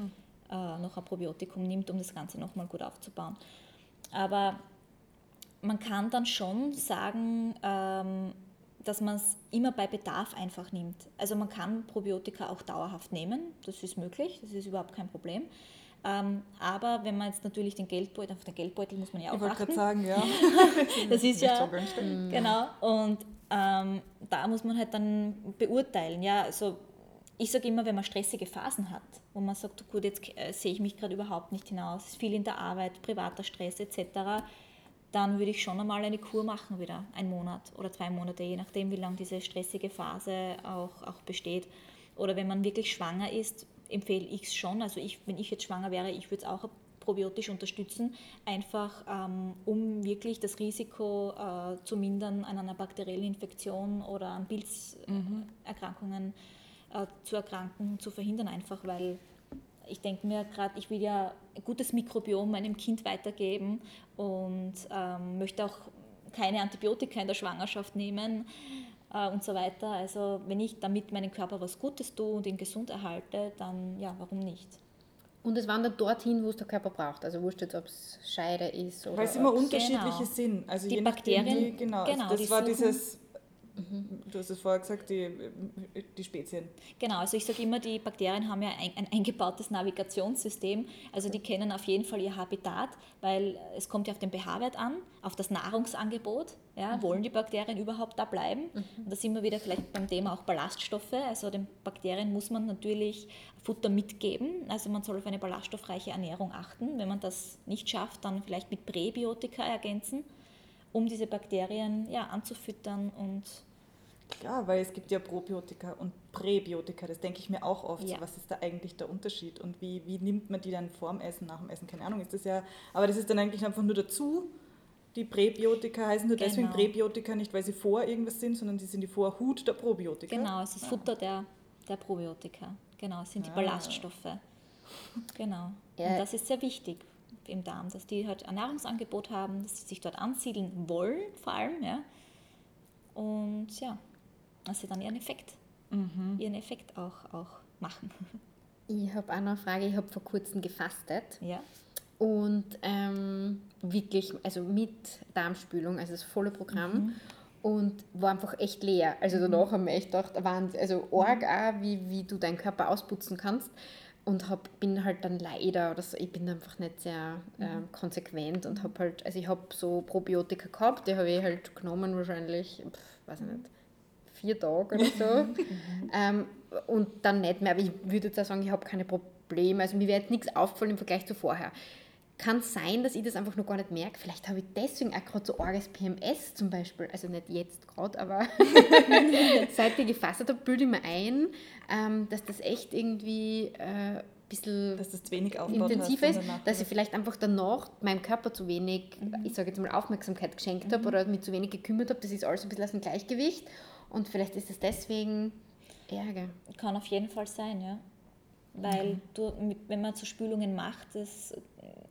äh, noch ein Probiotikum nimmt, um das Ganze nochmal gut aufzubauen. Aber man kann dann schon sagen, ähm, dass man es immer bei Bedarf einfach nimmt. Also man kann Probiotika auch dauerhaft nehmen, das ist möglich, das ist überhaupt kein Problem. Ähm, aber wenn man jetzt natürlich den Geldbeutel, auf den Geldbeutel muss man ja Ich auch wollte gerade achten. sagen, ja. Das ist ja so. Genau, und ähm, da muss man halt dann beurteilen. Ja, also ich sage immer, wenn man stressige Phasen hat, wo man sagt, gut, jetzt äh, sehe ich mich gerade überhaupt nicht hinaus, es ist viel in der Arbeit, privater Stress etc., dann würde ich schon einmal eine Kur machen wieder, einen Monat oder zwei Monate, je nachdem, wie lange diese stressige Phase auch, auch besteht. Oder wenn man wirklich schwanger ist, empfehle ich es schon. Also ich, wenn ich jetzt schwanger wäre, ich würde es auch probiotisch unterstützen, einfach ähm, um wirklich das Risiko äh, zu mindern an einer bakteriellen Infektion oder an Pilzerkrankungen äh, zu erkranken, zu verhindern, einfach weil ich denke mir gerade, ich will ja ein gutes Mikrobiom meinem Kind weitergeben und ähm, möchte auch keine Antibiotika in der Schwangerschaft nehmen äh, und so weiter. Also wenn ich damit meinem Körper was Gutes tue und ihn gesund erhalte, dann ja, warum nicht? Und es wandert dorthin, wo es der Körper braucht. Also wurscht jetzt, ob es Scheide ist oder. Weil es immer unterschiedliche Genau. sind. Also Die je nachdem, Bakterien, die, genau, genau, also die das war suchen- dieses, du hast es vorher gesagt, die, die Spezien. Genau, also ich sage immer, die Bakterien haben ja ein, ein eingebautes Navigationssystem. Also die kennen auf jeden Fall ihr Habitat, weil es kommt ja auf den pH-Wert an, auf das Nahrungsangebot. Ja, Wollen die Bakterien überhaupt da bleiben? Und da sind wir wieder vielleicht beim Thema auch Ballaststoffe. Also den Bakterien muss man natürlich Futter mitgeben. Also man soll auf eine ballaststoffreiche Ernährung achten. Wenn man das nicht schafft, dann vielleicht mit Präbiotika ergänzen, um diese Bakterien ja, anzufüttern und Klar, weil es gibt ja Probiotika und Präbiotika, das denke ich mir auch oft. Ja. So, was ist da eigentlich der Unterschied und wie, wie nimmt man die dann vorm Essen, nach dem Essen? Keine Ahnung, ist das ja, aber das ist dann eigentlich einfach nur dazu. Die Präbiotika heißen nur deswegen Genau. Präbiotika, nicht weil sie vor irgendwas sind, sondern sie sind die Vorhut der Probiotika. Genau, es ist Futter der, der Probiotika. Genau, es sind die Ah. Ballaststoffe. Genau. Ja. Und das ist sehr wichtig im Darm, dass die halt ein Nahrungsangebot haben, dass sie sich dort ansiedeln wollen, vor allem, ja. Und ja, dass sie dann ihren Effekt, Mhm. ihren Effekt auch, auch machen. Ich habe auch noch eine Frage. Ich habe vor kurzem gefastet ja. und ähm, wirklich, also mit Darmspülung, also das volle Programm. Und war einfach echt leer. Also danach haben wir echt gedacht, Wahnsinn, also arg auch, wie, wie du deinen Körper ausputzen kannst. Und hab, bin halt dann leider, oder so, ich bin einfach nicht sehr ähm, konsequent und habe halt, also ich habe so Probiotika gehabt, die habe ich halt genommen wahrscheinlich, pf, weiß ich nicht, vier Tage oder so. ähm, und dann nicht mehr, aber ich würde jetzt auch sagen, ich habe keine Probleme, also mir wäre jetzt nichts aufgefallen im Vergleich zu vorher. Kann sein, dass ich das einfach noch gar nicht merke. Vielleicht habe ich deswegen auch gerade so arges PMS zum Beispiel. Also nicht jetzt gerade, aber seit ich gefasst habe, bilde ich mir ein, ähm, dass das echt irgendwie äh, ein bisschen Dass das zu wenig hast ist, dass ich vielleicht einfach danach meinem Körper zu wenig, ich sage jetzt mal, Aufmerksamkeit geschenkt habe oder mich zu wenig gekümmert habe. Das ist alles ein bisschen aus dem Gleichgewicht. Und vielleicht ist es deswegen Ärger. Kann auf jeden Fall sein, ja. Weil du, mit, wenn man so Spülungen macht, das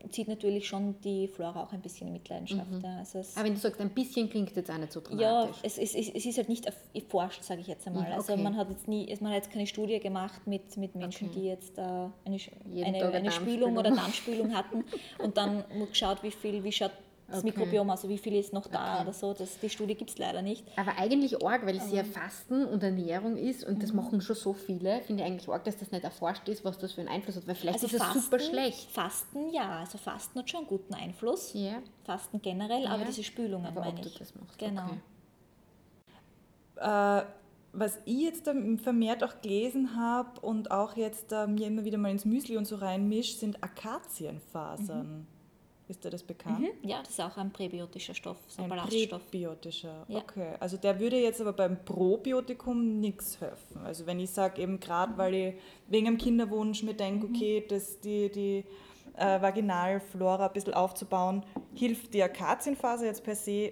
zieht natürlich schon die Flora auch ein bisschen in Mitleidenschaft. Ja. Also Aber wenn du sagst, ein bisschen klingt jetzt auch nicht so Ja, dramatisch. es, es, es, es ist halt nicht erf- erforscht, sage ich jetzt einmal. Ja, Also okay. man hat jetzt nie, man hat jetzt keine Studie gemacht mit, mit Menschen, Okay. die jetzt eine, eine, eine eine Spülung oder Darmspülung hatten und dann geschaut, wie viel, wie schaut das Okay. Mikrobiom, also wie viel ist noch da Okay. oder so. Das, die Studie gibt es leider nicht. Aber eigentlich arg, weil es ja Fasten und Ernährung ist und Mhm. das machen schon so viele. Finde ich eigentlich arg, dass das nicht erforscht ist, was das für einen Einfluss hat. Weil vielleicht Also ist es super schlecht. Fasten, ja, also Fasten hat schon einen guten Einfluss. Ja. Fasten generell, aber Ja. diese Spülungen Aber meine ob du ich. das machst, Genau. okay. Äh, was ich jetzt vermehrt auch gelesen habe und auch jetzt äh, mir immer wieder mal ins Müsli und so reinmische, sind Akazienfasern. Ist dir das bekannt? Mhm. Ja, das ist auch ein präbiotischer Stoff, so ein Ein Ballaststoff. präbiotischer. Ja. Okay, also der würde jetzt aber beim Probiotikum nichts helfen. Also wenn ich sage, eben gerade weil ich wegen einem Kinderwunsch mir denke, Mhm. okay, das, die, die äh, Vaginalflora ein bisschen aufzubauen, hilft die Akazienfaser jetzt per se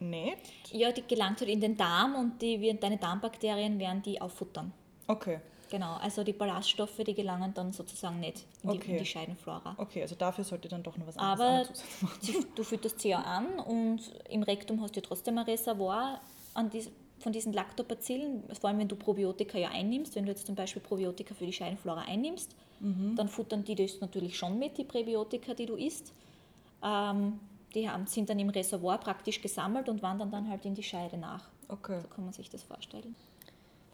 nicht? Ja, die gelangt halt in den Darm und die, deine Darmbakterien werden die auffuttern. Okay, Genau, also die Ballaststoffe, die gelangen dann sozusagen nicht in die, Okay. in die Scheidenflora. okay, also dafür sollte dann doch noch was anderes Aber machen. du fütterst sie ja an und im Rektum hast du trotzdem ein Reservoir an dies, von diesen Lactobacillen, vor allem wenn du Probiotika ja einnimmst, wenn du jetzt zum Beispiel Probiotika für die Scheidenflora einnimmst, dann futtern die das natürlich schon mit, die Präbiotika, die du isst. Ähm, die haben, sind dann im Reservoir praktisch gesammelt und wandern dann halt in die Scheide nach. Okay, So kann man sich das vorstellen.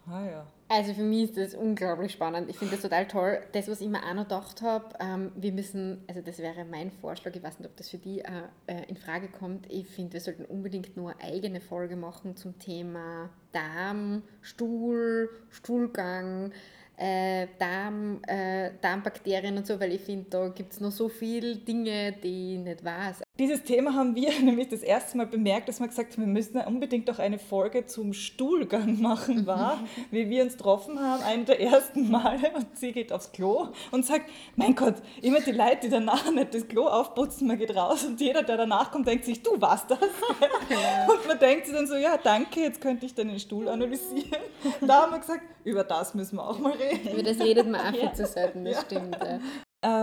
Ah ja. Also für mich ist das unglaublich spannend. Ich finde das total toll. Das, was ich mir auch noch gedacht habe, ähm, wir müssen, also das wäre mein Vorschlag, ich weiß nicht, ob das für die äh, äh, in Frage kommt. Ich finde, wir sollten unbedingt nur eine eigene Folge machen zum Thema Darm, Stuhl, Stuhlgang, äh, Darm, äh, Darmbakterien und so, weil ich finde, da gibt es noch so viele Dinge, die ich nicht weiß. Dieses Thema haben wir nämlich das erste Mal bemerkt, dass wir gesagt haben, wir müssen unbedingt doch eine Folge zum Stuhlgang machen, war, wie wir uns getroffen haben, einen der ersten Male und sie geht aufs Klo und sagt, mein Gott, immer die Leute, die danach nicht das Klo aufputzen, man geht raus und jeder, der danach kommt, denkt sich, du warst das. Und man denkt sich dann so, ja, danke, jetzt könnte ich deinen Stuhl analysieren. Da haben wir gesagt, über das müssen wir auch mal reden. Über das redet man auch viel zu selten, das stimmt. Ja.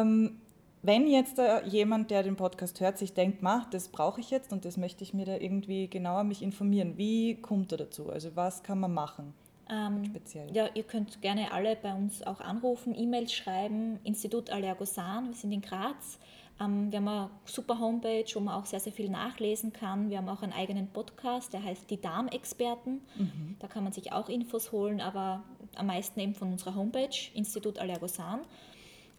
Ähm, wenn jetzt da jemand, der den Podcast hört, sich denkt, ma, das brauche ich jetzt und das möchte ich mir da irgendwie genauer mich informieren, wie kommt er dazu? Also was kann man machen? Ähm, Speziell. Ja, ihr könnt gerne alle bei uns auch anrufen, E-Mails schreiben, Institut Allergosan, wir sind in Graz. Ähm, wir haben eine super Homepage, wo man auch sehr, sehr viel nachlesen kann. Wir haben auch einen eigenen Podcast, der heißt Die Darmexperten. Da kann man sich auch Infos holen, aber am meisten eben von unserer Homepage, Institut Allergosan.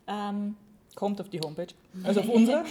Ähm, Kommt auf die Homepage, also auf unsere.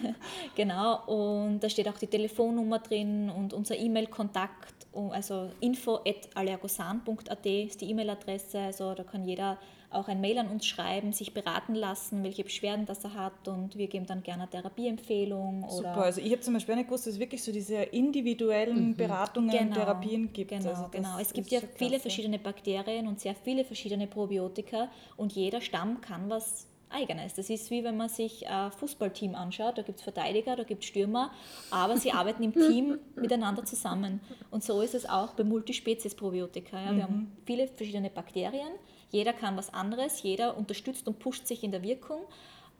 Genau, und da steht auch die Telefonnummer drin und unser E-Mail-Kontakt, also info.allergosan.at ist die E-Mail-Adresse, also da kann jeder auch ein Mail an uns schreiben, sich beraten lassen, welche Beschwerden das er hat und wir geben dann gerne eine Therapieempfehlung. Oder Super, also ich habe zum Beispiel nicht gewusst, dass es wirklich so diese individuellen Beratungen, Genau, Therapien gibt. Genau, also genau. Es gibt ja viele klasse. verschiedene Bakterien und sehr viele verschiedene Probiotika und jeder Stamm kann was Eigenes. Das ist wie wenn man sich ein Fußballteam anschaut, da gibt es Verteidiger, da gibt es Stürmer, aber sie arbeiten im Team miteinander zusammen. Und so ist es auch bei Multispezies-Probiotika. Ja. Wir haben viele verschiedene Bakterien, jeder kann was anderes, jeder unterstützt und pusht sich in der Wirkung.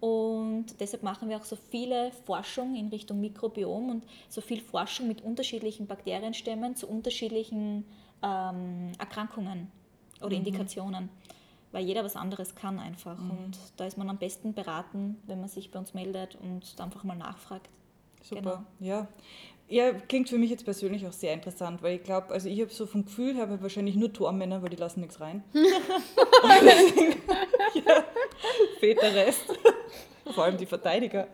Und deshalb machen wir auch so viele Forschung in Richtung Mikrobiom und so viel Forschung mit unterschiedlichen Bakterienstämmen zu unterschiedlichen ähm, Erkrankungen oder Indikationen, weil jeder was anderes kann einfach. Und da ist man am besten beraten, wenn man sich bei uns meldet und einfach mal nachfragt. Super, Genau. ja. Ja, klingt für mich jetzt persönlich auch sehr interessant, weil ich glaube, also ich habe so vom Gefühl her wahrscheinlich nur Tormänner, weil die lassen nichts rein. Deswegen, ja, fehlt der Rest. Vor allem die Verteidiger.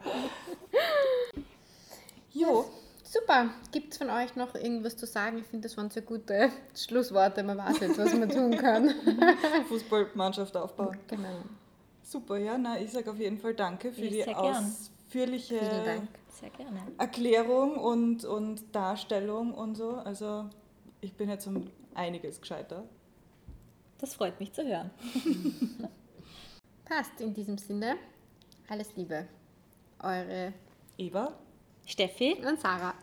Jo, Super. Gibt es von euch noch irgendwas zu sagen? Ich finde, das waren sehr gute Schlussworte. Man weiß jetzt, was man tun kann. Fußballmannschaft aufbauen. genau. Super, ja, na, ich sage auf jeden Fall danke für Ja, die ausführliche Vielen Dank. Sehr gerne. Erklärung und, und Darstellung und so. Also ich bin jetzt um einiges gescheiter. Das freut mich zu hören. Passt. In diesem Sinne, alles Liebe. Eure Eva? Steffi und Sarah.